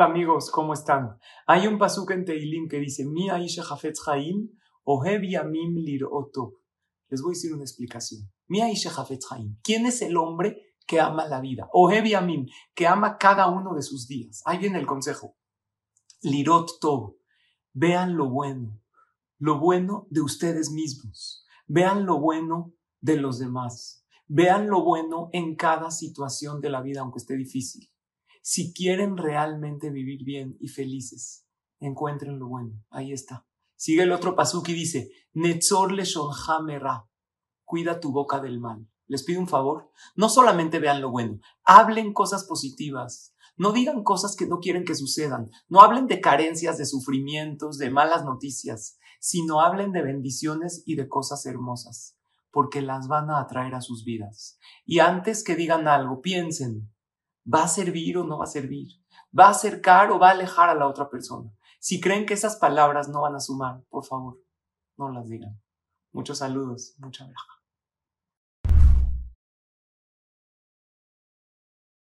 Amigos, ¿cómo están? Hay un pasuk en Teilim que dice, Mi Hafetz Haim, Ohev Yamim Liroto. Les voy a decir una explicación. Mi Hafetz Haim. ¿Quién es el hombre que ama la vida? Ohev Yamim, que ama cada uno de sus días. Ahí viene el consejo. Lirot Tov. Vean lo bueno. Lo bueno de ustedes mismos. Vean lo bueno de los demás. Vean lo bueno en cada situación de la vida, aunque esté difícil. Si quieren realmente vivir bien y felices, encuentren lo bueno. Ahí está. Sigue el otro pasuk y dice, Netzor le cuida tu boca del mal. Les pido un favor, no solamente vean lo bueno, hablen cosas positivas, no digan cosas que no quieren que sucedan, no hablen de carencias, de sufrimientos, de malas noticias, sino hablen de bendiciones y de cosas hermosas, porque las van a atraer a sus vidas. Y antes que digan algo, piensen, ¿Va a servir o no va a servir? ¿Va a acercar o va a alejar a la otra persona? Si creen que esas palabras no van a sumar, por favor, no las digan. Muchos saludos, mucha verja.